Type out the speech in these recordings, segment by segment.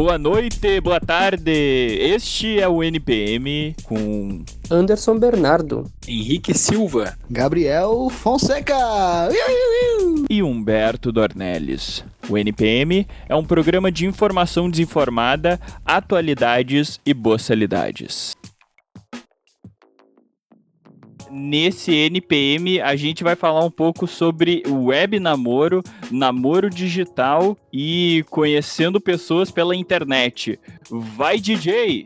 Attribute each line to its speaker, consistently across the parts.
Speaker 1: Boa noite, boa tarde. Este é o NPM com
Speaker 2: Anderson Bernardo,
Speaker 3: Henrique Silva,
Speaker 4: Gabriel Fonseca
Speaker 1: e Humberto Dornelles. O NPM é um programa de informação desinformada, atualidades e boçalidades. Nesse NPM a gente vai falar um pouco sobre web namoro, namoro digital e conhecendo pessoas pela internet. Vai DJ!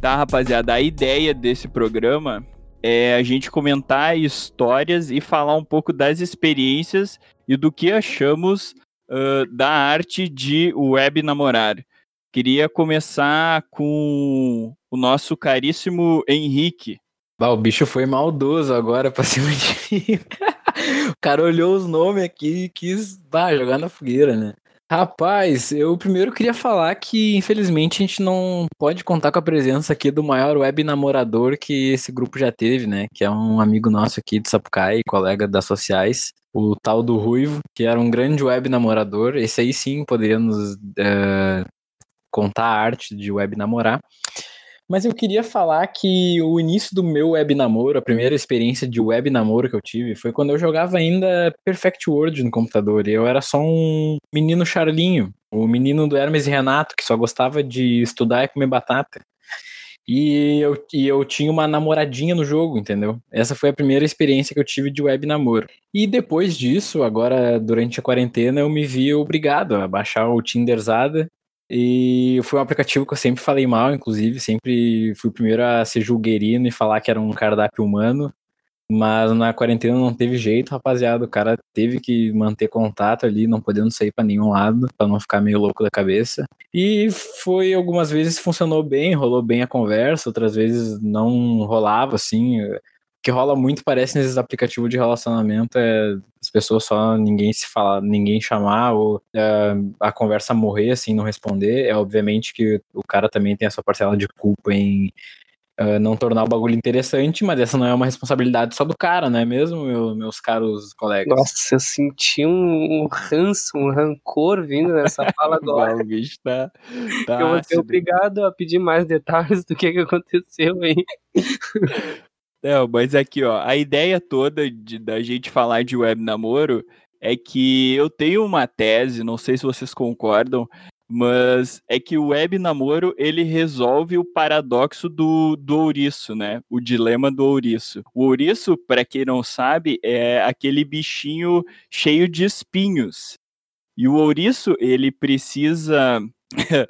Speaker 1: Tá, rapaziada, a ideia desse programa é a gente comentar histórias e falar um pouco das experiências e do que achamos uh, da arte de web namorar. Queria começar com o nosso caríssimo Henrique.
Speaker 3: Bah, o bicho foi maldoso agora pra cima de mim. o cara olhou os nomes aqui e quis bah, jogar na fogueira, né? Rapaz, eu primeiro queria falar que, infelizmente, a gente não pode contar com a presença aqui do maior web namorador que esse grupo já teve, né? Que é um amigo nosso aqui de Sapucaí, colega das sociais, o tal do Ruivo, que era um grande web namorador. Esse aí sim poderia nos uh, contar a arte de web namorar. Mas eu queria falar que o início do meu web namoro, a primeira experiência de web namoro que eu tive, foi quando eu jogava ainda Perfect World no computador. E eu era só um menino charlinho, o menino do Hermes e Renato, que só gostava de estudar e comer batata. E eu, e eu tinha uma namoradinha no jogo, entendeu? Essa foi a primeira experiência que eu tive de web namoro. E depois disso, agora durante a quarentena, eu me vi obrigado a baixar o Tinderzada e foi um aplicativo que eu sempre falei mal, inclusive, sempre fui o primeiro a ser julguerino e falar que era um cardápio humano. Mas na quarentena não teve jeito, rapaziada. O cara teve que manter contato ali, não podendo sair para nenhum lado, para não ficar meio louco da cabeça. E foi algumas vezes funcionou bem, rolou bem a conversa, outras vezes não rolava assim que rola muito, parece, nesses aplicativos de relacionamento, é pessoas só ninguém se falar, ninguém chamar, ou é, a conversa morrer, assim, não responder. É obviamente que o cara também tem a sua parcela de culpa em uh, não tornar o bagulho interessante, mas essa não é uma responsabilidade só do cara, não é mesmo, meu, meus caros colegas?
Speaker 2: Nossa, eu senti um, um ranço, um rancor vindo nessa fala agora.
Speaker 1: o bicho tá, tá
Speaker 2: eu vou ser obrigado a pedir mais detalhes do que, que aconteceu aí.
Speaker 1: Não, mas aqui, ó, a ideia toda de, da gente falar de web namoro é que eu tenho uma tese, não sei se vocês concordam, mas é que o web namoro ele resolve o paradoxo do, do ouriço, né? O dilema do ouriço. O ouriço, para quem não sabe, é aquele bichinho cheio de espinhos. E o ouriço, ele precisa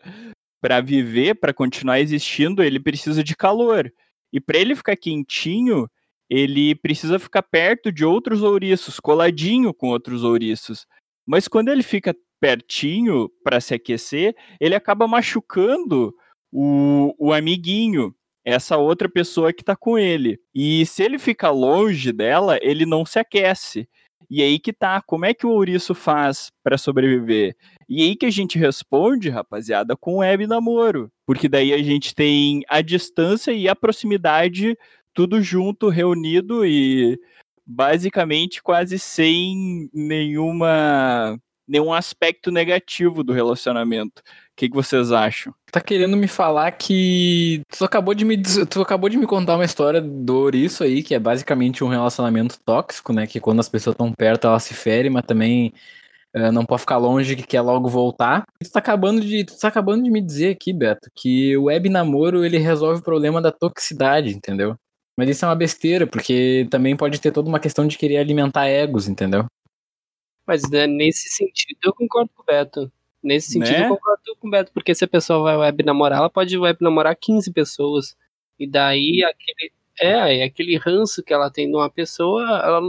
Speaker 1: para viver, para continuar existindo, ele precisa de calor. E para ele ficar quentinho, ele precisa ficar perto de outros ouriços, coladinho com outros ouriços. Mas quando ele fica pertinho para se aquecer, ele acaba machucando o, o amiguinho, essa outra pessoa que está com ele. E se ele fica longe dela, ele não se aquece. E aí que tá, como é que o ouriço faz para sobreviver? E aí que a gente responde, rapaziada, com web namoro. Porque daí a gente tem a distância e a proximidade tudo junto, reunido e basicamente quase sem nenhuma nenhum aspecto negativo do relacionamento. O que, que, vocês acham?
Speaker 3: Tá querendo me falar que tu acabou de me tu acabou de me contar uma história do ouriço aí, que é basicamente um relacionamento tóxico, né, que quando as pessoas estão perto elas se ferem, mas também uh, não pode ficar longe que quer logo voltar. Tu tá acabando de tu tá acabando de me dizer aqui, Beto, que o web namoro ele resolve o problema da toxicidade, entendeu? Mas isso é uma besteira, porque também pode ter toda uma questão de querer alimentar egos, entendeu?
Speaker 2: Mas né, nesse sentido eu concordo com o Beto. Nesse sentido né? eu concordo com o Beto, porque se a pessoa vai web namorar, ela pode web namorar 15 pessoas. E daí aquele. É, aquele ranço que ela tem numa pessoa, ela,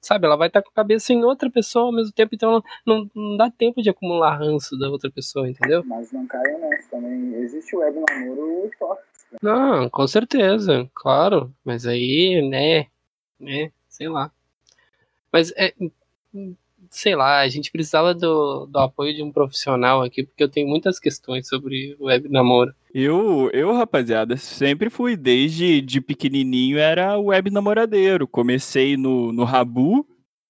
Speaker 2: sabe, ela vai estar com a cabeça em outra pessoa ao mesmo tempo, então não, não dá tempo de acumular ranço da outra pessoa, entendeu?
Speaker 5: Mas não caia nessa também. Existe web namoro tóxico.
Speaker 2: Não, com certeza, claro. Mas aí, né, né, sei lá. Mas é, sei lá, a gente precisava do, do apoio de um profissional aqui, porque eu tenho muitas questões sobre web namoro.
Speaker 1: Eu, eu, rapaziada, sempre fui, desde de pequenininho, era web namoradeiro. Comecei no, no Rabu,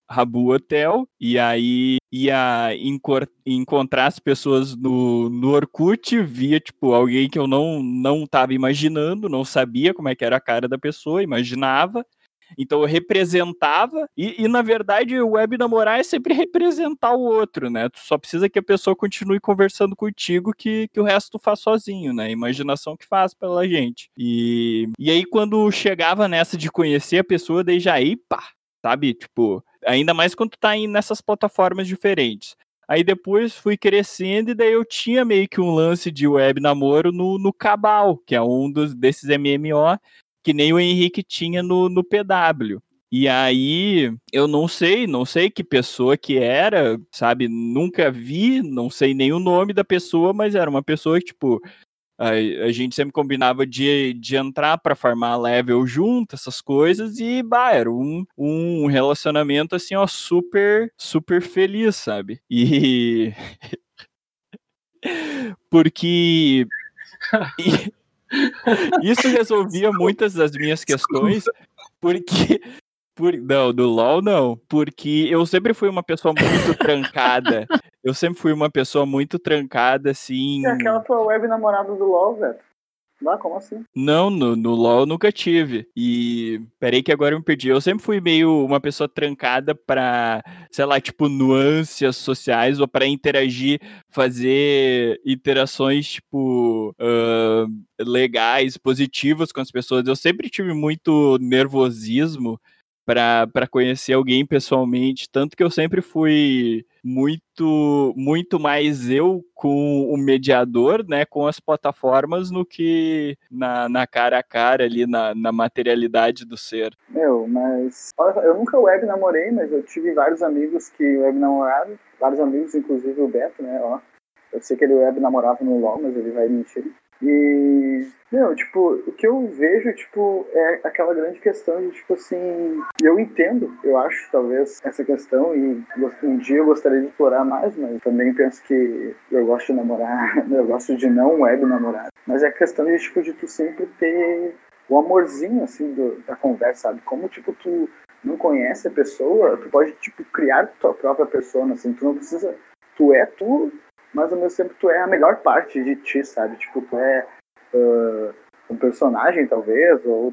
Speaker 1: Rabu Hotel, e aí ia encontrar as pessoas no, no Orkut, via, tipo, alguém que eu não, não tava imaginando, não sabia como é que era a cara da pessoa, imaginava. Então eu representava, e, e, na verdade o web namorar é sempre representar o outro, né? Tu só precisa que a pessoa continue conversando contigo que, que o resto tu faz sozinho, né? Imaginação que faz pela gente. E, e aí quando chegava nessa de conhecer a pessoa, já aí, pá, sabe? Tipo, ainda mais quando tu tá aí nessas plataformas diferentes. Aí depois fui crescendo e daí eu tinha meio que um lance de web namoro no, no Cabal, que é um dos, desses MMO, que nem o Henrique tinha no, no PW. E aí, eu não sei, não sei que pessoa que era, sabe? Nunca vi, não sei nem o nome da pessoa, mas era uma pessoa que, tipo, a, a gente sempre combinava de, de entrar para farmar level junto, essas coisas, e, bah, era um, um relacionamento, assim, ó, super, super feliz, sabe? E. Porque. Isso resolvia muitas das minhas questões, porque. Por, não, do LOL não. Porque eu sempre fui uma pessoa muito trancada. Eu sempre fui uma pessoa muito trancada, assim.
Speaker 5: E aquela tua web namorada do LOL, velho? Não, como assim?
Speaker 1: Não, no, no LoL eu nunca tive. E peraí que agora eu me perdi. Eu sempre fui meio uma pessoa trancada pra, sei lá, tipo, nuances sociais ou para interagir, fazer interações, tipo, uh, legais, positivas com as pessoas. Eu sempre tive muito nervosismo para conhecer alguém pessoalmente, tanto que eu sempre fui muito muito mais eu com o mediador, né, com as plataformas, no que na, na cara a cara ali, na, na materialidade do ser.
Speaker 5: Meu, mas eu nunca web namorei, mas eu tive vários amigos que web namoraram, vários amigos, inclusive o Beto, né, ó. Eu sei que ele web namorava no LoL, mas ele vai mentir. E, meu, tipo, o que eu vejo, tipo, é aquela grande questão de, tipo assim, eu entendo, eu acho, talvez, essa questão e um dia eu gostaria de explorar mais, mas também penso que eu gosto de namorar, eu gosto de não web namorar. Mas é questão de, tipo, de tu sempre ter o amorzinho, assim, do, da conversa, sabe? Como, tipo, tu não conhece a pessoa, tu pode, tipo, criar tua própria persona, assim, tu não precisa... Tu é tu, mas ao mesmo tempo tu é a melhor parte de ti, sabe? Tipo, tu é uh, um personagem, talvez, ou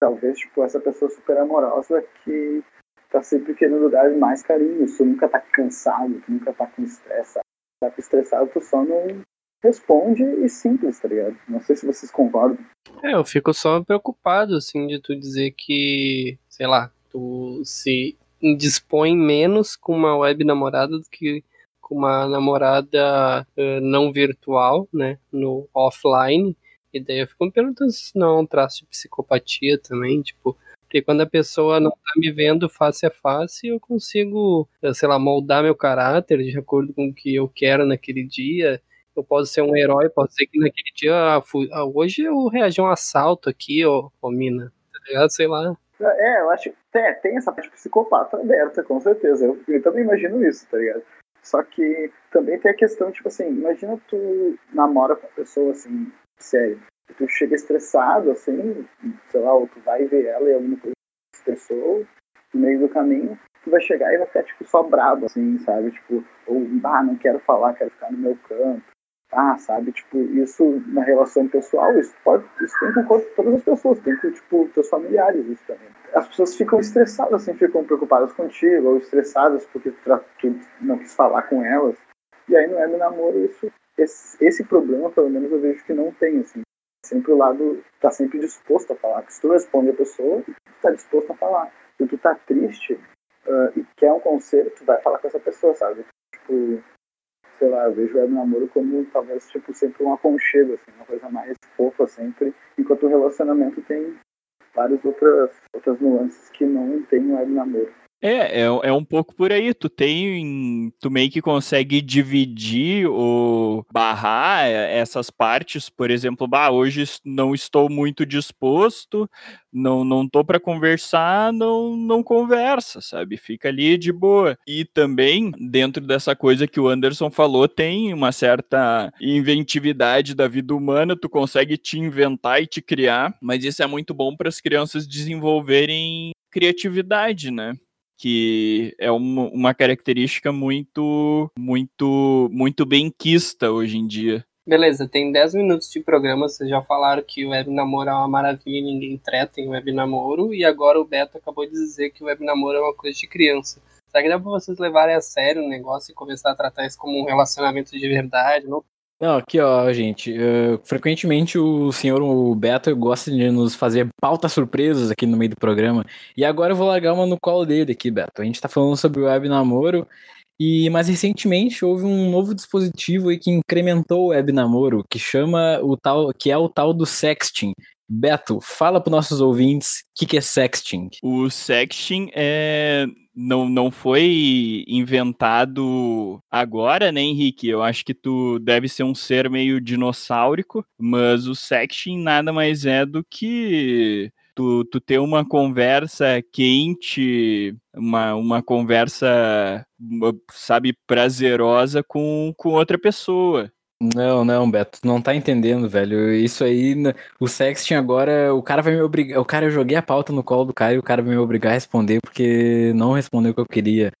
Speaker 5: talvez, tipo, essa pessoa super amorosa que tá sempre querendo dar mais carinho. Tu nunca tá cansado, tu nunca tá com estresse. Tá estressado, tu só não responde e simples, tá ligado? Não sei se vocês concordam.
Speaker 2: É, eu fico só preocupado, assim, de tu dizer que, sei lá, tu se dispõe menos com uma web namorada do que com uma namorada uh, não virtual, né, no offline, e daí eu fico me perguntando se não é um traço de psicopatia também, tipo, porque quando a pessoa não tá me vendo face a face, eu consigo, eh, sei lá, moldar meu caráter de acordo com o que eu quero naquele dia. Eu posso ser um herói, posso ser que naquele dia, ah, fui, ah, hoje eu reagi a um assalto aqui, ô, ô mina, tá ligado? Sei lá.
Speaker 5: É, eu acho. É, tem essa parte psicopata aberta, com certeza. Eu, eu também imagino isso, tá ligado? Só que também tem a questão, tipo assim, imagina tu namora com uma pessoa assim, sério. Tu chega estressado, assim, sei lá, ou tu vai ver ela e alguma coisa estressou, no meio do caminho, tu vai chegar e vai ficar, tipo, só brabo, assim, sabe? Tipo, ou, ah, não quero falar, quero ficar no meu canto. Ah, sabe? Tipo, isso na relação pessoal, isso pode, isso tem com todas as pessoas, tem com, tipo, teus familiares, isso também as pessoas ficam estressadas, assim, ficam preocupadas contigo, ou estressadas porque tu, não quis falar com elas. E aí no web namoro, isso, esse, esse, problema, pelo menos, eu vejo que não tem, assim. Sempre o lado tá sempre disposto a falar. Se tu responde a pessoa, tu tá disposto a falar. Se tu tá triste uh, e quer um conselho, tu vai falar com essa pessoa, sabe? Tipo, sei lá, eu vejo o web namoro como talvez, tipo, sempre um aconchego, assim, uma coisa mais fofa sempre, enquanto o relacionamento tem várias outras, outras nuances que não tem no web namoro.
Speaker 1: É, é, é um pouco por aí. Tu tem. Tu meio que consegue dividir ou barrar essas partes. Por exemplo, bah, hoje não estou muito disposto, não, não tô para conversar, não, não conversa, sabe? Fica ali de boa. E também, dentro dessa coisa que o Anderson falou, tem uma certa inventividade da vida humana, tu consegue te inventar e te criar, mas isso é muito bom para as crianças desenvolverem criatividade, né? Que é uma, uma característica muito, muito, muito bem quista hoje em dia.
Speaker 2: Beleza, tem 10 minutos de programa, vocês já falaram que o web namoro é uma maravilha e ninguém treta em web namoro, e agora o Beto acabou de dizer que o web namoro é uma coisa de criança. Será que dá pra vocês levarem a sério o negócio e começar a tratar isso como um relacionamento de verdade? Não
Speaker 3: Não, aqui ó, gente. uh, frequentemente o senhor o Beto gosta de nos fazer pautas surpresas aqui no meio do programa. E agora eu vou largar uma no colo dele aqui, Beto. A gente tá falando sobre o web namoro. E mais recentemente houve um novo dispositivo aí que incrementou o web namoro, que chama o tal, que é o tal do sexting. Beto, fala para nossos ouvintes o que, que é sexting.
Speaker 1: O sexting é não, não foi inventado agora, né, Henrique? Eu acho que tu deve ser um ser meio dinossáurico, mas o sexting nada mais é do que tu, tu ter uma conversa quente, uma, uma conversa, sabe, prazerosa com, com outra pessoa.
Speaker 3: Não, não, Beto, não tá entendendo, velho. Isso aí, o sexting agora, o cara vai me obrigar. O cara, eu joguei a pauta no colo do cara e o cara vai me obrigar a responder porque não respondeu o que eu queria.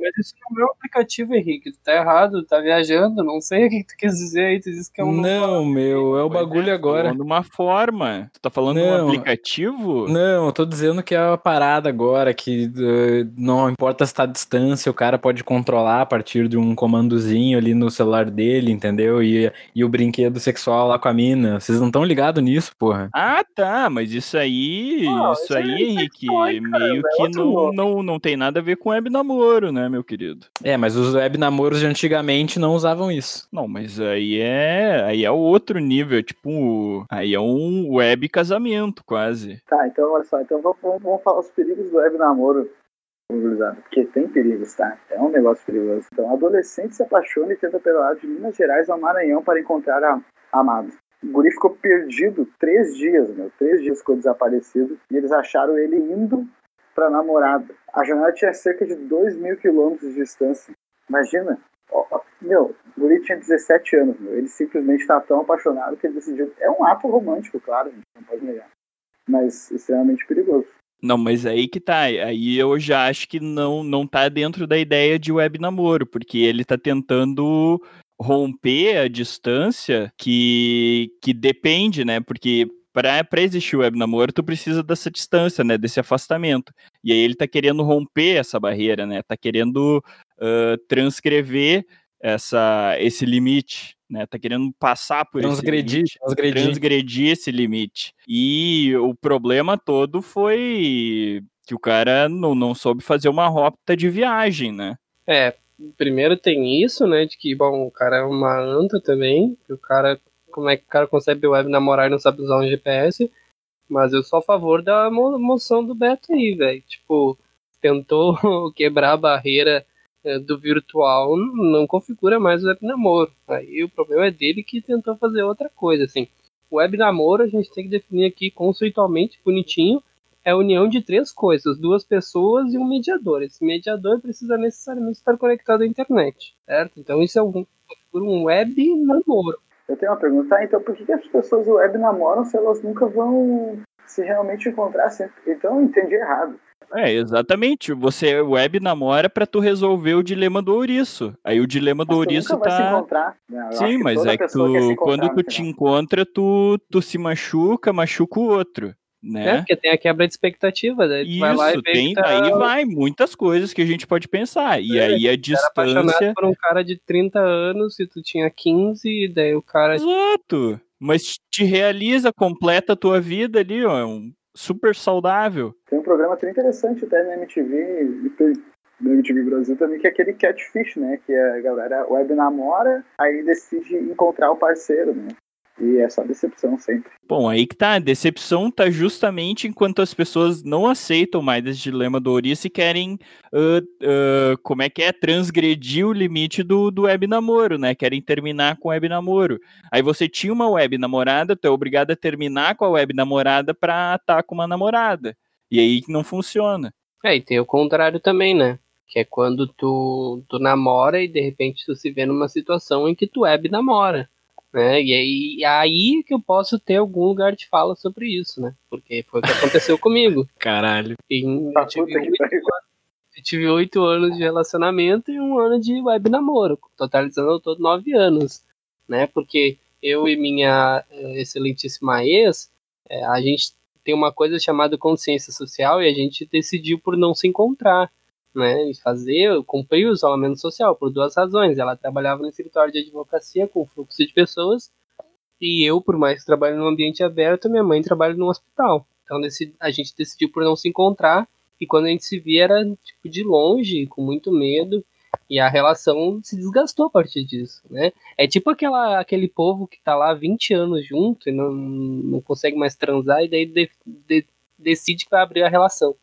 Speaker 2: Mas isso não é um aplicativo, Henrique. Tu tá errado, tá viajando. Não sei o que tu quis dizer aí. Tu disse que é um.
Speaker 3: Não, meu, é o
Speaker 1: Pois
Speaker 3: bagulho
Speaker 1: tu tá
Speaker 3: agora.
Speaker 1: falando uma forma. Tu tá falando de um
Speaker 3: Não.
Speaker 1: aplicativo?
Speaker 3: Não, eu tô dizendo que é uma parada agora, que eh, não importa se tá à distância, o cara pode controlar a partir de um comandozinho ali no celular dele, entendeu? E, e o brinquedo sexual lá com a mina. Vocês não estão ligados nisso, porra?
Speaker 1: Ah, tá, mas isso aí,
Speaker 2: Não,
Speaker 1: isso
Speaker 2: isso
Speaker 1: aí,
Speaker 2: é
Speaker 1: Henrique,
Speaker 2: cara,
Speaker 1: meio
Speaker 2: é
Speaker 1: que não, não, não tem nada a ver com web namoro, né, meu querido?
Speaker 3: É, mas os web namoros de antigamente não usavam isso.
Speaker 1: Não, mas aí é, aí é outro nível, tipo, aí é um web casamento, quase.
Speaker 5: Tá, então olha só, então vamos, vamos- falar os perigos do web namoro, porque tem perigos, tá? É um negócio perigoso. Então, adolescente se apaixona e tenta pedalar de Minas Gerais ao Maranhão para encontrar a amado. O guri ficou perdido três dias, meu. Três dias ficou desaparecido e eles acharam ele indo pra namorada. A jornada tinha cerca de 2 mil quilômetros de distância. Imagina. Ó, Meu, o guri tinha 17 anos, meu. Ele simplesmente tá tão apaixonado que ele decidiu. É um ato romântico, claro, gente, não pode negar. Mas extremamente perigoso.
Speaker 1: Não, mas aí que tá, aí eu já acho que não, não tá dentro da ideia de web namoro, porque ele tá tentando romper a distância que, que depende, né, porque para existir o web namoro, tu precisa dessa distância, né, desse afastamento, e aí ele tá querendo romper essa barreira, né, tá querendo ah, transcrever essa, esse limite, né, tá querendo passar por esse
Speaker 3: Transgredir,
Speaker 1: limite
Speaker 3: transgredir.
Speaker 1: transgredir esse limite. E o problema todo foi que o cara não, não soube fazer uma rota de viagem, né?
Speaker 2: É, primeiro tem isso, né? De que, bom, o cara é uma anta também. Que o cara. Como é que o cara consegue web namorar e não sabe usar um GPS? Mas eu sou a favor da mo- moção do Beto aí, velho. Tipo, tentou quebrar a barreira eh, do virtual, não configura mais o web namoro. Aí o problema é dele que tentou fazer outra coisa, assim. Web namoro a gente tem que definir aqui conceitualmente, bonitinho, é a união de três coisas, duas pessoas e um mediador. Esse mediador precisa necessariamente estar conectado à internet, certo? Então isso é um, um web namoro.
Speaker 5: Eu tenho uma pergunta, tá, então por que, que as pessoas web namoram se elas nunca vão se realmente encontrar? Se- Então eu entendi errado.
Speaker 1: É, exatamente. Você web namora pra tu resolver o dilema do ouriço. Aí o dilema do
Speaker 5: Mas
Speaker 1: ouriço
Speaker 5: nunca vai se
Speaker 1: tá.
Speaker 5: encontrar. né? Eu acho
Speaker 1: Sim, mas é que tu, quando tu te
Speaker 5: final.
Speaker 1: encontra, tu, tu se machuca, machuca o outro,
Speaker 2: É,
Speaker 1: né?
Speaker 2: porque tem a quebra de expectativa, daí tu vai lá e
Speaker 1: Isso,
Speaker 2: vê
Speaker 1: tem,
Speaker 2: tá
Speaker 1: aí vai muitas coisas que a gente pode pensar. E
Speaker 2: É,
Speaker 1: aí a
Speaker 2: apaixonado
Speaker 1: distância.
Speaker 2: por um cara de 30 anos e tu tinha 15, e daí o cara
Speaker 1: Exato. Mas te realiza, completa a tua vida ali, ó. é Um super saudável.
Speaker 5: Tem um programa até interessante até na MTV, na MTV Brasil também, que é aquele catfish, né? Que a galera web namora, aí decide encontrar o parceiro, né? E é só decepção sempre.
Speaker 1: Bom, aí que tá. A decepção tá justamente enquanto as pessoas não aceitam mais esse dilema do ouriço e querem, ah, ah, como é que é, transgredir o limite do, do web namoro, né? Querem terminar com o web namoro. Aí você tinha uma web namorada, tu é obrigado a terminar com a web namorada pra estar com uma namorada. E aí que não funciona.
Speaker 2: É, e tem o contrário também, né? Que é quando tu, tu namora e de repente tu se vê numa situação em que tu web namora. Né? E aí, e aí que eu posso ter algum lugar de fala sobre isso, né? Porque foi o que aconteceu comigo.
Speaker 3: Caralho.
Speaker 2: E eu
Speaker 5: Tá,
Speaker 2: tive oito Eu tive oito anos de relacionamento e um ano de web namoro, totalizando todo nove anos, né? Porque eu e minha eh, excelentíssima ex, eh, a gente tem uma coisa chamada consciência social e a gente decidiu por não se encontrar, né? Fazer, cumprir o isolamento social por duas razões. Ela trabalhava no escritório de advocacia com fluxo de pessoas e eu, por mais que trabalhe no ambiente aberto, minha mãe trabalha no hospital. Então a gente decidiu por não se encontrar e quando a gente se via era tipo de longe, com muito medo. E a relação se desgastou a partir disso, né? É tipo aquela, aquele povo que tá lá 20 anos junto e não, não consegue mais transar e daí de, de, decide que vai abrir a relação,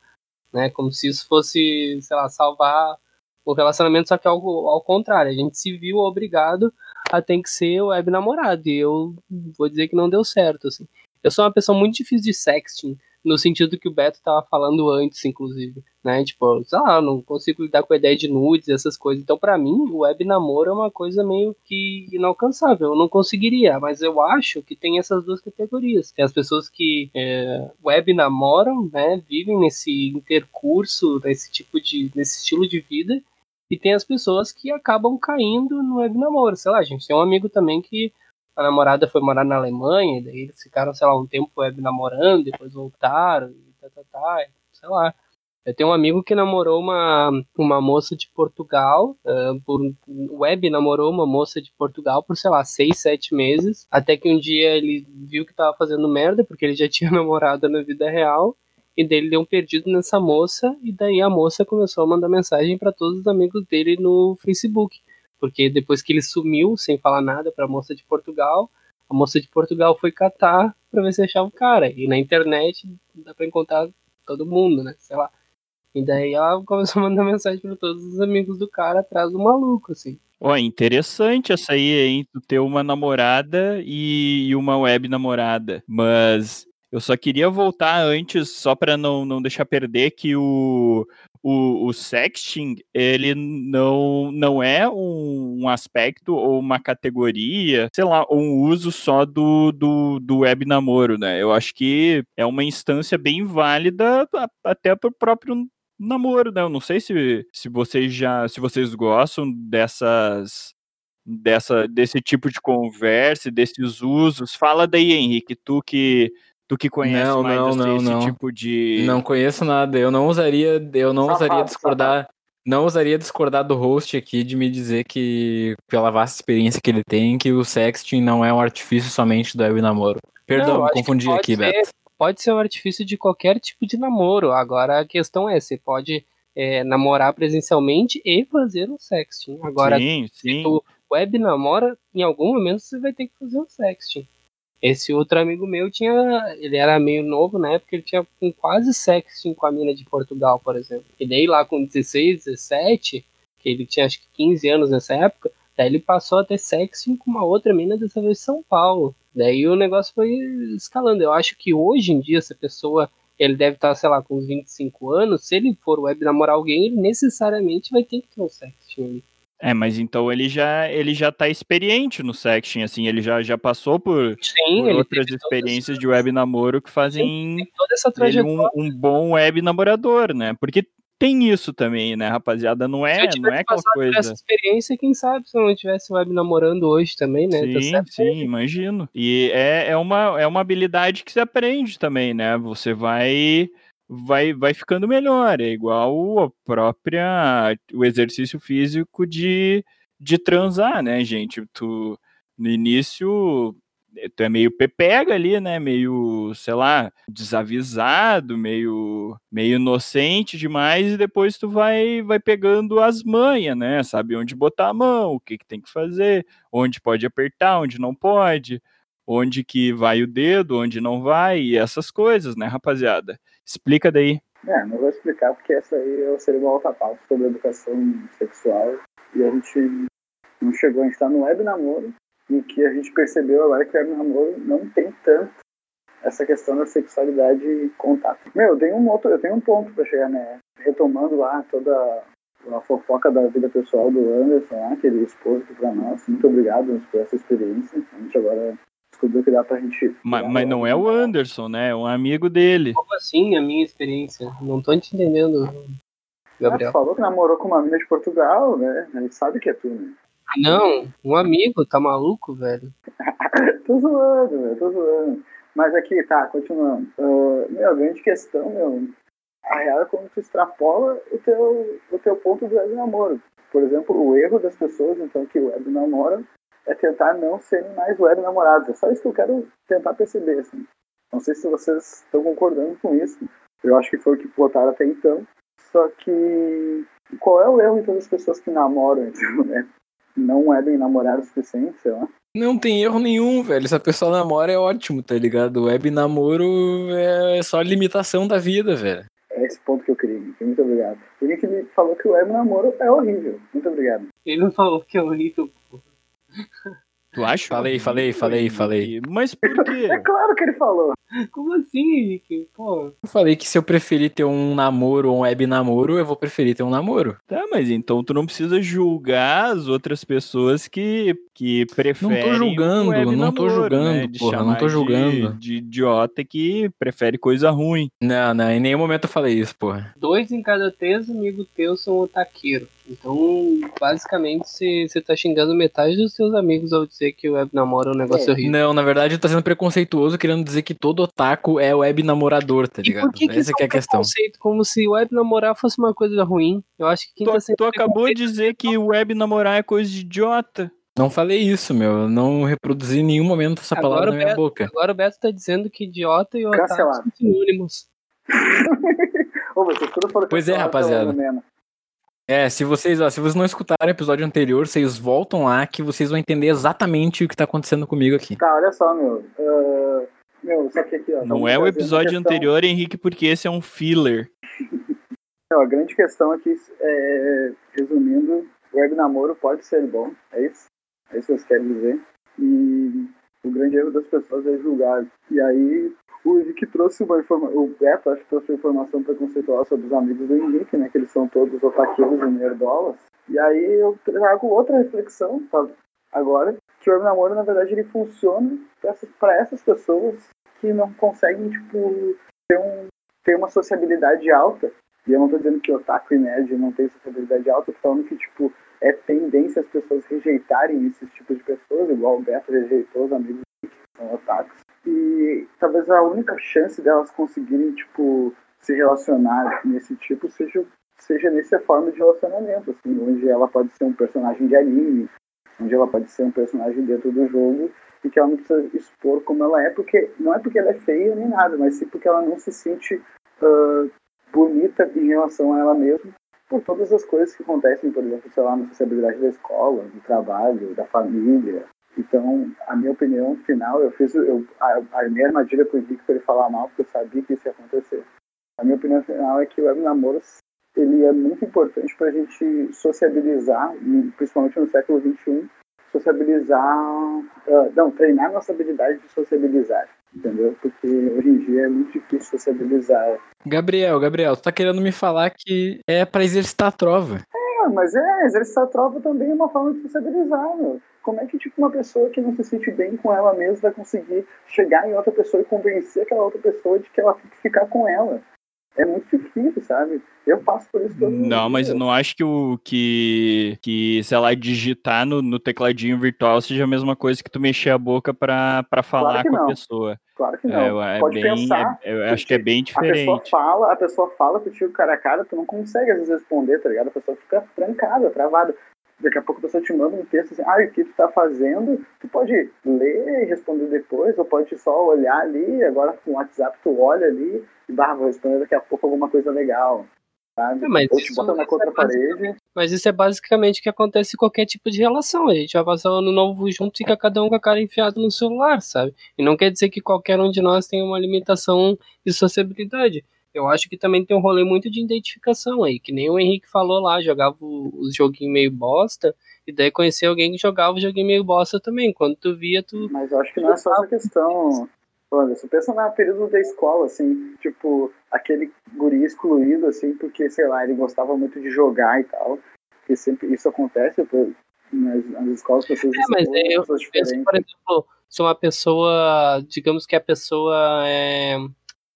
Speaker 2: né? Como se isso fosse, sei lá, salvar o relacionamento, só que ao, ao contrário, a gente se viu obrigado a ter que ser web namorado, e eu vou dizer que não deu certo, assim. Eu sou uma pessoa muito difícil de sexting, no sentido que o Beto tava falando antes, inclusive, né? Tipo, sei lá, não consigo lidar com a ideia de nudes, essas coisas. Então, para mim, o web namoro é uma coisa meio que inalcançável. Eu não conseguiria, mas eu acho que tem essas duas categorias. Tem as pessoas que é, web namoram, né? Vivem nesse intercurso, nesse tipo de, nesse estilo de vida. E tem as pessoas que acabam caindo no web namoro. Sei lá, gente tem um amigo também que a namorada foi morar na Alemanha, e daí eles ficaram, sei lá, um tempo web namorando, depois voltaram, e tá, tá, tá, sei lá. Eu tenho um amigo que namorou uma, uma moça de Portugal, uh, por web namorou uma moça de Portugal por, sei lá, seis, sete meses, até que um dia ele viu que tava fazendo merda, porque ele já tinha namorada na vida real, e daí ele deu um perdido nessa moça, e daí a moça começou a mandar mensagem para todos os amigos dele no Facebook. Porque depois que ele sumiu, sem falar nada pra moça de Portugal, a moça de Portugal foi catar pra ver se achava o cara. E na internet dá pra encontrar todo mundo, né? Sei lá. E daí ela começou a mandar mensagem para todos os amigos do cara atrás do maluco, assim.
Speaker 1: Ó, interessante essa aí, hein? Tu ter uma namorada e uma web namorada. Mas eu só queria voltar antes, só para não, não deixar perder, que o, o, o sexting, ele não, não é um, um, aspecto ou uma categoria, sei lá, um uso só do, do, do web namoro, né? Eu acho que é uma instância bem válida até para o próprio namoro, né? Eu não sei se, se vocês já, se vocês gostam dessas dessa desse tipo de conversa, desses usos. Fala daí, Henrique, tu que Tu que conhece não, mais não, não, esse não. tipo de.
Speaker 3: Não conheço nada. Eu não usaria. Eu não usaria discordar. Não usaria discordar do host aqui de me dizer que, pela vasta experiência que ele tem, que o sexting não é um artifício somente do web namoro. Perdão, não, confundi aqui, ser, Beto.
Speaker 2: Pode ser um artifício de qualquer tipo de namoro. Agora a questão é, você pode é, namorar presencialmente e fazer um sexting. Agora, sim, sim. se tu web namora, em algum momento você vai ter que fazer um sexting. Esse outro amigo meu tinha. Ele era meio novo na época, ele tinha com quase sexo com a mina de Portugal, por exemplo. E daí lá com 16, 17, que ele tinha acho que 15 anos nessa época, daí ele passou a ter sexo com uma outra mina, dessa vez São Paulo. Daí o negócio foi escalando. Eu acho que hoje em dia, essa pessoa, ele deve estar, sei lá, com uns 25 anos, se ele for web namorar alguém, ele necessariamente vai ter que ter um ali.
Speaker 1: É, mas então ele já ele já tá experiente no sexting, assim, ele já, já passou por, Sim, por outras experiências essa... de web namoro que fazem toda essa trajetória. um, um, bom web namorador, né? Porque tem isso também, né, rapaziada? Não é, não é aquela coisa. essa
Speaker 2: experiência, quem sabe se eu não tivesse web namorando hoje também, né?
Speaker 1: Sim, tá sim, imagino. E é, é, uma, é uma habilidade que se aprende também, né? Você vai vai, vai ficando melhor. É igual a própria o exercício físico de, de transar, né, gente? Tu no início tu é meio pepega ali, né? Meio, sei lá, desavisado, meio, meio inocente demais, e depois tu vai, vai pegando as manhas, né? Sabe onde botar a mão, o que, que tem que fazer, onde pode apertar, onde não pode, onde que vai o dedo, onde não vai, e essas coisas, né, rapaziada? Explica daí.
Speaker 5: É, não vou explicar porque essa aí seria uma outra pauta sobre educação sexual. E a gente não chegou, a gente tá no web namoro, em que a gente percebeu agora que o web namoro não tem tanto essa questão da sexualidade e contato. Meu, eu tenho um outro, eu tenho um ponto para chegar, né? Retomando lá toda a fofoca da vida pessoal do Anderson lá, que ele expôs aqui pra nós. Muito obrigado por essa experiência. A gente agora descobriu que dá pra gente.
Speaker 1: Mas, mas não é o Anderson, né? É um amigo dele.
Speaker 2: Como assim, a minha experiência? Não tô te entendendo. Gabriel.
Speaker 5: Ah, falou que namorou com uma mina de Portugal, né? A gente sabe que é tu, né?
Speaker 2: Não, um amigo, tá maluco, velho?
Speaker 5: tô zoando, meu, tô zoando. Mas aqui, tá, continuando. Uh, meu, a grande questão, meu, a real é quando tu extrapola o teu, o teu ponto do web namoro. Por exemplo, o erro das pessoas, então, que o web namora é tentar não serem mais web namorados. É só isso que eu quero tentar perceber, assim. Não sei se vocês estão concordando com isso. Eu acho que foi o que votaram até então. Só que qual é o erro então das pessoas que namoram, então, né? Não é bem namorado o suficiente, sei lá.
Speaker 3: Não tem erro nenhum, velho. Se a pessoa namora é ótimo, tá ligado? Web namoro é só limitação da vida, velho.
Speaker 5: É esse ponto que eu queria. Muito obrigado. O Nick me falou que o web namoro é horrível. Muito obrigado.
Speaker 2: Ele não falou que é horrível, pô.
Speaker 1: Tu acha?
Speaker 3: Falei, falei, falei, falei.
Speaker 1: Mas por quê?
Speaker 5: É claro que ele falou.
Speaker 2: Como assim, Henrique? Pô.
Speaker 3: Eu falei que se eu preferir ter um namoro ou um web namoro, eu vou preferir ter um namoro.
Speaker 1: Tá, mas então tu não precisa julgar as outras pessoas que, que preferem.
Speaker 3: Não tô julgando,
Speaker 1: web
Speaker 3: não tô
Speaker 1: namoro,
Speaker 3: julgando,
Speaker 1: né? De
Speaker 3: porra, não tô julgando.
Speaker 1: De, de idiota que prefere coisa ruim.
Speaker 3: Não, não, em nenhum momento eu falei isso, porra.
Speaker 2: Dois em cada três amigos teus são otaqueiro. Então, basicamente, você tá xingando metade dos seus amigos ao dizer que o web namoro é um negócio
Speaker 5: É.
Speaker 2: horrível.
Speaker 3: Não, na verdade eu tô sendo preconceituoso querendo dizer que todo otaku é web namorador, tá
Speaker 2: E
Speaker 3: ligado?
Speaker 2: por que, que
Speaker 3: Essa que é a questão.
Speaker 2: preconceito? Como se web namorar fosse uma coisa ruim. Eu acho que quem
Speaker 1: Tu,
Speaker 2: tá sendo
Speaker 1: tu acabou de dizer que web namorar é coisa de idiota.
Speaker 3: Não falei isso, meu. Eu não reproduzi em nenhum momento essa
Speaker 2: Agora
Speaker 3: palavra na minha
Speaker 2: Beto-
Speaker 3: boca.
Speaker 2: Agora o Beto tá dizendo que idiota e otaku
Speaker 5: Cancelado.
Speaker 2: são sinônimos.
Speaker 5: Ô, vocês tudo foram
Speaker 3: Pois é,
Speaker 5: cancelados
Speaker 3: rapaziada. É, se vocês, ó, se vocês não escutaram o episódio anterior, vocês voltam lá que vocês vão entender exatamente o que tá acontecendo comigo aqui.
Speaker 5: Tá, olha só, meu. Ah, meu, só que aqui, ó.
Speaker 1: Não é o episódio
Speaker 5: questão-
Speaker 1: anterior, Henrique, porque esse é um filler.
Speaker 5: Não, a grande questão aqui, é, resumindo, o web namoro pode ser bom, é isso? É isso que vocês querem dizer. E o grande erro das pessoas é julgar. E aí, o Henrique trouxe uma informação, o Beto, acho que trouxe uma informação preconceituosa sobre os amigos do Henrique, né? Que eles são todos otaqueiros e nerdolas. E aí eu trago outra reflexão agora, que o namoro, na verdade, ele funciona para essas, pessoas que não conseguem, tipo, ter, um, ter uma sociabilidade alta e eu não tô dizendo que otaku e nerd não tem sociabilidade alta, tô falando que, tipo, é tendência as pessoas rejeitarem esses tipos de pessoas, igual o Beto rejeitou os amigos que são otakus. E talvez a única chance delas conseguirem, tipo, se relacionar nesse tipo seja, seja nessa forma de relacionamento, assim, onde ela pode ser um personagem de anime, onde ela pode ser um personagem dentro do jogo e que ela não precisa expor como ela é, porque não é porque ela é feia nem nada, mas sim porque ela não se sente ah, bonita em relação a ela mesma por todas as coisas que acontecem, por exemplo, sei lá, na sociabilidade da escola, do trabalho, da família. Então, a minha opinião final, eu fiz eu, a, a armadilha com o Henrique para ele falar mal, porque eu sabia que isso ia acontecer. A minha opinião final é que o web namoro ele é muito importante para a gente sociabilizar, principalmente no século XXI, sociabilizar, ah, não, treinar nossa habilidade de sociabilizar, entendeu? Porque hoje em dia é muito difícil sociabilizar.
Speaker 3: Gabriel, Gabriel, tu tá querendo me falar que é pra exercitar a trova.
Speaker 5: Ah, mas é, exercitar a trova também é uma forma de sociabilizar, meu. Como é que tipo, uma pessoa que não se sente bem com ela mesma vai conseguir chegar em outra pessoa e convencer aquela outra pessoa de que ela tem que ficar com ela? É muito difícil, sabe? Eu passo por isso todo
Speaker 1: Não, mas eu não acho que o que, que sei lá, digitar no, no tecladinho virtual seja a mesma coisa que tu mexer a boca pra, pra falar
Speaker 5: que
Speaker 1: com a
Speaker 5: não.
Speaker 1: pessoa.
Speaker 5: Claro que não.
Speaker 1: É, eu- é
Speaker 5: Pode
Speaker 1: bem,
Speaker 5: pensar.
Speaker 1: é- eu acho que é bem
Speaker 5: A pessoa
Speaker 1: diferente.
Speaker 5: fala, a pessoa fala contigo cara a cara, tu não consegue às vezes responder, tá ligado? A pessoa fica trancada, travada. Daqui a pouco a pessoa te manda um texto assim, ah, o que tu tá fazendo? Tu pode ler e responder depois, ou pode só olhar ali, agora com o WhatsApp tu olha ali e barra, vou responder daqui a pouco alguma coisa legal, sabe?
Speaker 2: É, mas isso- é. Mas isso é basicamente o que acontece em qualquer tipo de relação. A gente vai passar o ano novo junto e fica cada um com a cara enfiada no celular, sabe? E não quer dizer que qualquer um de nós tenha uma limitação de sociabilidade. Eu acho que também tem um rolê muito de identificação aí, que nem o Henrique falou lá, jogava o- os joguinhos meio bosta, e daí conhecia alguém que jogava o joguinho meio bosta também. Quando tu via, tu.
Speaker 5: Mas eu acho que não é só essa questão. Olha, você pensa no período da escola, assim, tipo, aquele guri excluído, assim, porque, sei lá, ele gostava muito de jogar e tal. Porque sempre isso acontece nas, nas escolas, pessoas
Speaker 2: É, mas
Speaker 5: excluem
Speaker 2: eu
Speaker 5: pessoas
Speaker 2: penso, por exemplo, se uma pessoa, digamos que a pessoa é,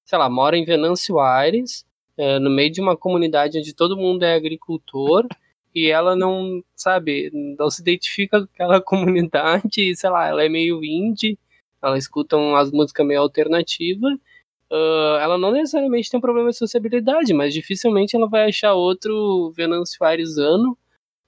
Speaker 2: sei lá, mora em Venâncio Aires, é, no meio de uma comunidade onde todo mundo é agricultor e ela não, sabe, não se identifica com aquela comunidade, sei lá, ela é meio indie, ela escuta umas músicas meio alternativas, uh, ela não necessariamente tem um problema de sociabilidade, mas dificilmente ela vai achar outro Venâncio Aires ano,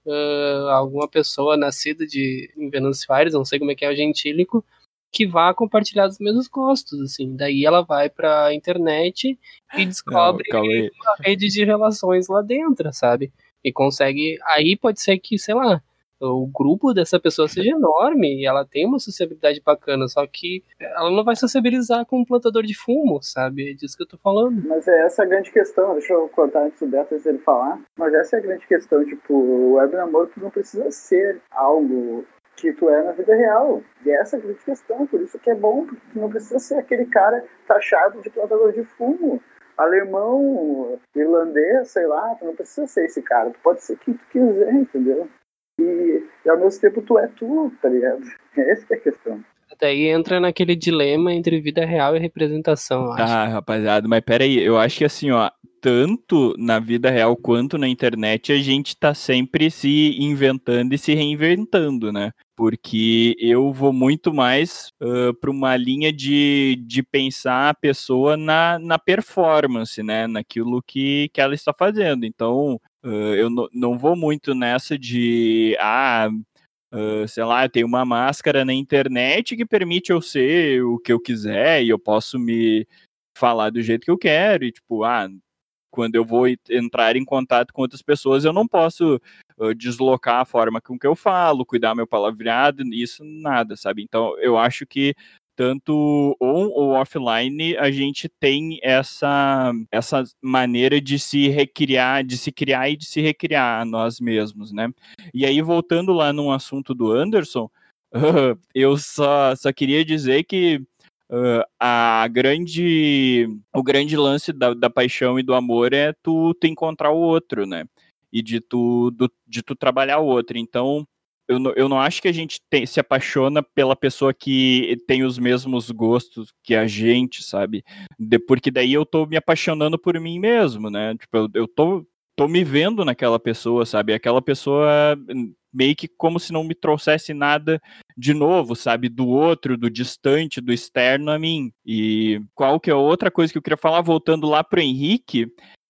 Speaker 2: uh, alguma pessoa nascida de, em Venâncio Aires, não sei como é que é o gentílico, que vá compartilhar os mesmos gostos, assim. Daí ela vai pra internet e descobre
Speaker 1: Não,
Speaker 2: uma rede de relações lá dentro, sabe? E consegue. Aí pode ser que, sei lá, o grupo dessa pessoa seja enorme e ela tem uma sociabilidade bacana, só que ela não vai sociabilizar com um plantador de fumo, sabe? É disso que eu tô falando.
Speaker 5: Mas é essa a grande questão, deixa eu cortar antes do Beto antes dele falar, mas essa é a grande questão, tipo, o web namoro não precisa ser algo que tu é na vida real. E essa é a grande questão, por isso que é bom, porque tu não precisa ser aquele cara taxado de plantador de fumo. Alemão, irlandês, sei lá, tu não precisa ser esse cara, tu pode ser quem tu quiser, entendeu? E, e ao mesmo tempo tu é tu, tá ligado? Essa que é a questão.
Speaker 2: Daí entra naquele dilema entre vida real e representação, eu acho.
Speaker 1: Ah, rapaziada, mas peraí, eu acho que assim, ó, tanto na vida real quanto na internet, a gente tá sempre se inventando e se reinventando, né? Porque eu vou muito mais uh, para uma linha de, de pensar a pessoa na, na performance, né? Naquilo que, que ela está fazendo. Então, uh, eu não vou muito nessa de, ah, Uh, sei lá, eu tenho uma máscara na internet que permite eu ser o que eu quiser e eu posso me falar do jeito que eu quero. E, tipo, ah, quando eu vou entrar em contato com outras pessoas, eu não posso uh, deslocar a forma com que eu falo, cuidar meu palavreado, isso nada, sabe? Então, eu acho que tanto on ou offline, a gente tem essa, essa maneira de se recriar, de se criar e de se recriar nós mesmos, né? E aí, voltando lá no assunto do Anderson, eu só, só queria dizer que uh, a grande, o grande lance da, da paixão e do amor é tu, tu encontrar o outro, né? E de tu, do, de tu trabalhar o outro. Então, eu não, eu não acho que a gente tem, se apaixona pela pessoa que tem os mesmos gostos que a gente, sabe? De, porque daí eu tô me apaixonando por mim mesmo, né? Tipo, eu, eu tô, tô me vendo naquela pessoa, sabe? Aquela pessoa meio que como se não me trouxesse nada de novo, sabe? Do outro, do distante, do externo a mim. E qual que é outra coisa que eu queria falar, voltando lá pro Henrique,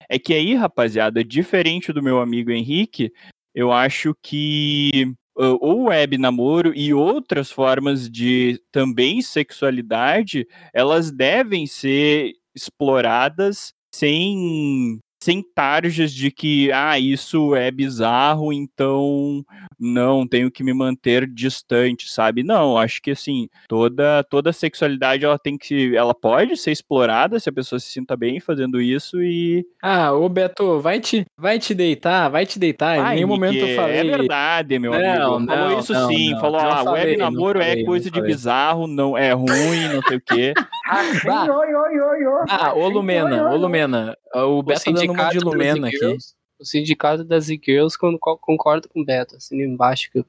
Speaker 1: é que aí, rapaziada, diferente do meu amigo Henrique, eu acho que o web namoro e outras formas de também sexualidade, elas devem ser exploradas sem sem tarjas de que, ah, isso é bizarro, então não, tenho que me manter distante, sabe? Não, acho que assim, toda toda sexualidade ela tem que ela pode ser explorada se a pessoa se sinta bem fazendo isso e
Speaker 3: Ah, ô Beto, vai te vai te deitar, vai te deitar.
Speaker 1: Ai,
Speaker 3: em nenhum momento eu
Speaker 1: Miguel,
Speaker 3: falei.
Speaker 1: É verdade, meu
Speaker 3: Não,
Speaker 1: amigo. Falou
Speaker 3: não,
Speaker 1: isso
Speaker 3: não,
Speaker 1: sim.
Speaker 3: não.
Speaker 1: Falou,
Speaker 3: Não
Speaker 1: ah,
Speaker 3: falei,
Speaker 1: web namoro
Speaker 3: falei,
Speaker 1: é coisa de
Speaker 3: falei.
Speaker 1: bizarro, não é ruim, não sei o quê.
Speaker 3: Bah.
Speaker 5: Oi, oi, oi, oi.
Speaker 3: Ah, ô Lumena, ô Lumena. O Beto tá dando uma de Lumena aqui.
Speaker 2: O sindicato das co- concorda com o Beto, assim embaixo que eu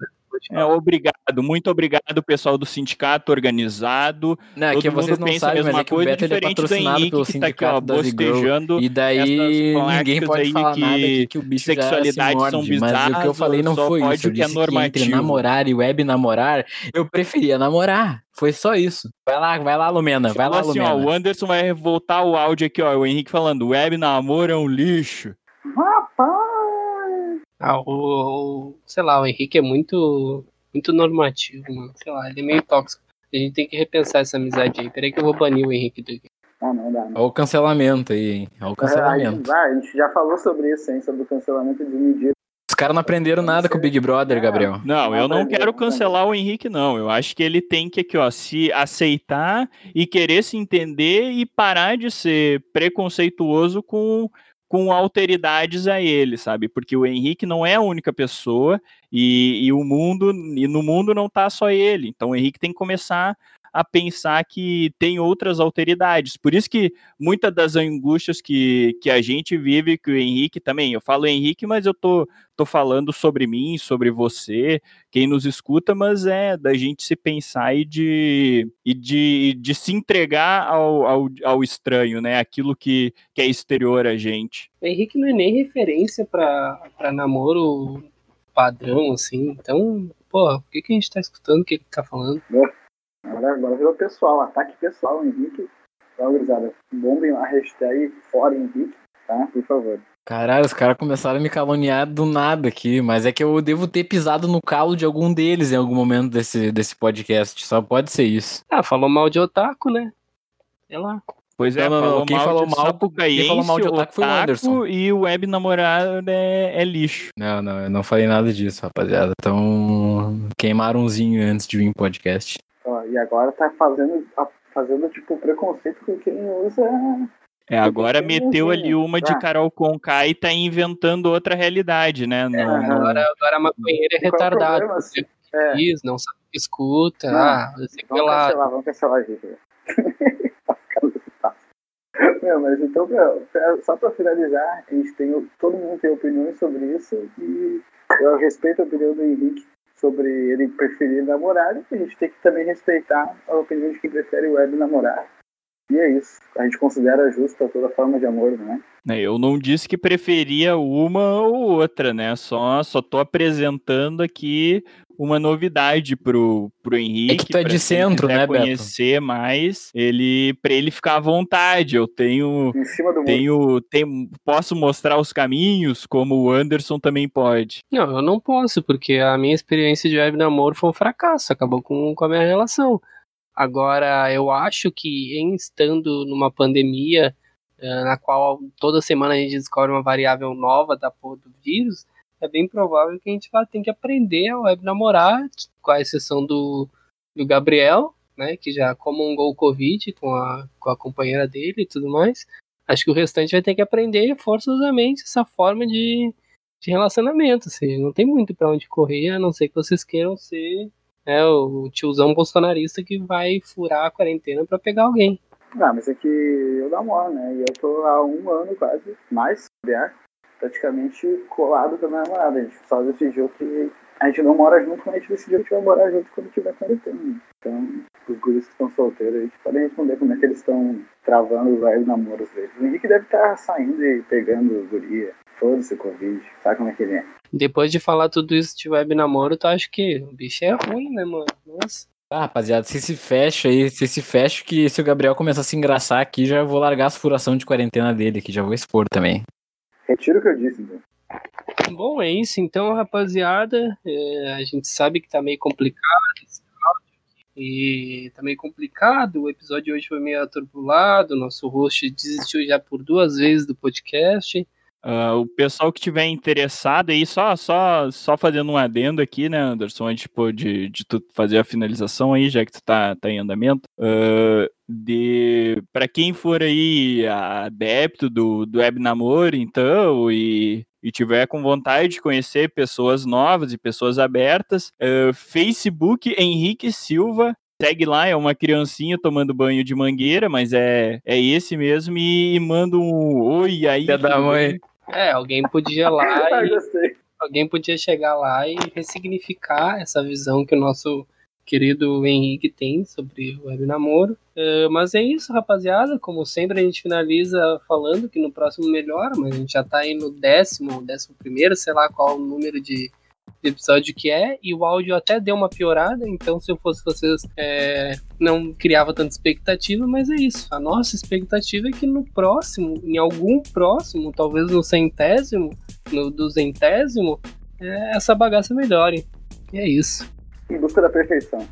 Speaker 1: É, obrigado, muito obrigado, pessoal do sindicato organizado.
Speaker 3: Não, é
Speaker 1: Todo
Speaker 3: que
Speaker 1: mundo
Speaker 3: vocês não
Speaker 1: pensa a
Speaker 3: sabem, mas
Speaker 1: mesma
Speaker 3: é que o
Speaker 1: coisa,
Speaker 3: Beto ele é
Speaker 1: diferente do
Speaker 3: patrocinado
Speaker 1: Henrique,
Speaker 3: pelo
Speaker 1: que tá aqui, ó,
Speaker 3: sindicato. E daí ninguém pode falar
Speaker 1: que
Speaker 3: nada aqui que o bicho já se
Speaker 1: sexualidades são
Speaker 3: morde. Mas o que eu
Speaker 1: bizarras,
Speaker 3: falei não foi isso. Eu
Speaker 1: o que é
Speaker 3: disse que entre
Speaker 1: normativo.
Speaker 3: namorar e web namorar, eu preferia namorar. Foi só isso. Vai lá, vai lá, Lumena. Vai lá,
Speaker 1: assim, ó,
Speaker 3: Lumena.
Speaker 1: o Anderson vai voltar o áudio aqui, ó. O Henrique falando, web namoro é um lixo.
Speaker 5: Rapaz!
Speaker 2: Ah, o, o- sei lá, o Henrique é muito muito normativo, mano. Sei lá, ele é meio tóxico. A gente tem que repensar essa amizade aí. Peraí que eu vou banir o Henrique daqui.
Speaker 5: Ah, não dá. Não.
Speaker 3: Olha o cancelamento aí, hein? Olha o
Speaker 5: É, a, gente,
Speaker 3: cancelamento.
Speaker 5: ah, a gente já falou sobre isso, hein? Sobre o cancelamento de medida.
Speaker 3: Os caras não aprenderam nada com o Big Brother, Gabriel.
Speaker 1: Não,
Speaker 5: Não
Speaker 1: eu não quero cancelar o Henrique, não. Eu acho que ele tem que aqui, ó, se aceitar e querer se entender e parar de ser preconceituoso com, com alteridades a ele, sabe? Porque o Henrique não é a única pessoa e, e o mundo e no mundo não tá só ele. Então o Henrique tem que começar a pensar que tem outras alteridades. Por isso que muitas das angústias que, que a gente vive, que o Henrique também, eu falo Henrique, mas eu tô, tô falando sobre mim, sobre você, quem nos escuta, mas é da gente se pensar e de, e de, de se entregar ao, ao, ao estranho, né? Aquilo que, que é exterior a gente.
Speaker 2: O Henrique não é nem referência para namoro padrão, assim, então, pô, por que, que a gente tá escutando o que ele tá falando?
Speaker 5: Agora, agora virou pessoal, ataque pessoal, Henrique. Então, gurizada, bombem a hashtag fora Henrique, tá? Por favor.
Speaker 3: Caralho, os caras começaram a me caluniar do nada aqui, mas é que eu devo ter pisado no calo de algum deles em algum momento desse, desse podcast. Só pode ser isso.
Speaker 2: Ah, falou mal de otaku, né? Sei lá.
Speaker 1: Pois é,
Speaker 3: Não,
Speaker 1: falou
Speaker 3: quem
Speaker 1: mal
Speaker 3: falou mal- quem falou mal de otaku foi o Anderson.
Speaker 1: e o web namorado é, é lixo.
Speaker 3: Não, não, eu não falei nada disso, rapaziada. Então, queimaram umzinho antes de vir em podcast.
Speaker 5: E agora tá fazendo, fazendo tipo, preconceito com quem usa.
Speaker 1: É, agora meteu ali uma de
Speaker 5: tá.
Speaker 1: Carol Conká e tá inventando outra realidade, né? Não-
Speaker 2: Agora, agora a maconheira é
Speaker 5: é problema, assim?
Speaker 2: Você
Speaker 5: É.
Speaker 2: diz, não sabe o que escuta.
Speaker 5: Não,
Speaker 2: ah,
Speaker 5: Vamos
Speaker 2: lá.
Speaker 5: cancelar, vamos cancelar a gente. Ficando fácil. Meu, mas então, meu, só pra finalizar, a gente tem, o- todo mundo tem opiniões sobre isso e eu respeito a opinião do Henrique sobre ele preferir namorar e a gente tem que também respeitar a opinião de quem prefere web namorar. E é isso. A gente considera justa toda forma de amor, não é?
Speaker 1: né, Eu não disse que preferia uma ou outra, né? Só, só tô apresentando aqui uma novidade pro, pro Henrique.
Speaker 3: É que tu é de centro, né, Beto?
Speaker 1: conhecer mais, ele, pra ele ficar à vontade. Eu tenho
Speaker 5: Em cima do
Speaker 1: tenho, tenho, posso mostrar os caminhos, como o Anderson também pode.
Speaker 2: Não, eu não posso, porque a minha experiência de web namoro foi um fracasso, acabou com, com a minha relação. Agora, eu acho que em estando numa pandemia, eh, na qual toda semana a gente descobre uma variável nova da porra do vírus, é bem provável que a gente vai ter que aprender a web namorar, com a exceção do, do Gabriel, né, que já comungou o Covid com a, com a companheira dele e tudo mais. Acho que o restante vai ter que aprender forçosamente essa forma de, de relacionamento, ou seja, não tem muito pra onde correr, a não ser que vocês queiram ser né, o tiozão bolsonarista que vai furar a quarentena pra pegar alguém.
Speaker 5: Ah, mas é que eu namoro, né? E eu tô há um ano quase, mais, bobear, praticamente colado com a minha namorada. A gente só decidiu que a gente não mora junto, mas a gente decidiu que a gente vai morar junto quando tiver quarentena. Então, os guris que estão solteiros, a gente pode responder como é que eles estão travando os velhos namoros deles. O Henrique deve estar saindo e pegando guria. Foda-se o Covid, sabe como é que ele é?
Speaker 2: Depois de falar tudo isso de web namoro, tu acha que o bicho é ruim, né, mano? Nossa.
Speaker 3: Ah, rapaziada, se se fecha aí, se se fecha que se o Gabriel começar a se engraçar aqui, já vou largar as furação de quarentena dele aqui, já vou expor também.
Speaker 5: Retiro o que eu disse, então.
Speaker 2: Bom, é isso então, rapaziada. É, a gente sabe que tá meio complicado esse áudio e tá meio complicado. O episódio de hoje foi meio atribulado. Nosso host desistiu já por duas vezes do podcast.
Speaker 1: Ah, o pessoal que tiver interessado aí, só, só, só fazendo um adendo aqui, né, Anderson, antes pô, de, de tu fazer a finalização aí, já que tu tá, tá em andamento, ah, de para quem for aí adepto do, do web namoro, então, e, e tiver com vontade de conhecer pessoas novas e pessoas abertas, ah, Facebook Henrique Silva Segue lá, é uma criancinha tomando banho de mangueira, mas é, é esse mesmo, e, manda um oi aí.
Speaker 3: Filha da mãe.
Speaker 1: Bem?"
Speaker 2: É, alguém podia lá
Speaker 5: Ah,
Speaker 2: e alguém podia chegar lá e ressignificar essa visão que o nosso querido Henrique tem sobre o web namoro. Eh, mas é isso, rapaziada. Como sempre, a gente finaliza falando que no próximo melhora, mas a gente já tá aí no décimo, décimo primeiro, sei lá qual o número de episódio que é, e o áudio até deu uma piorada, então se eu fosse vocês, eh, não criava tanta expectativa, mas é isso. A nossa expectativa é que no próximo, em algum próximo, talvez no centésimo, no duzentésimo, é, essa bagaça melhore. E é isso.
Speaker 5: Em busca da perfeição.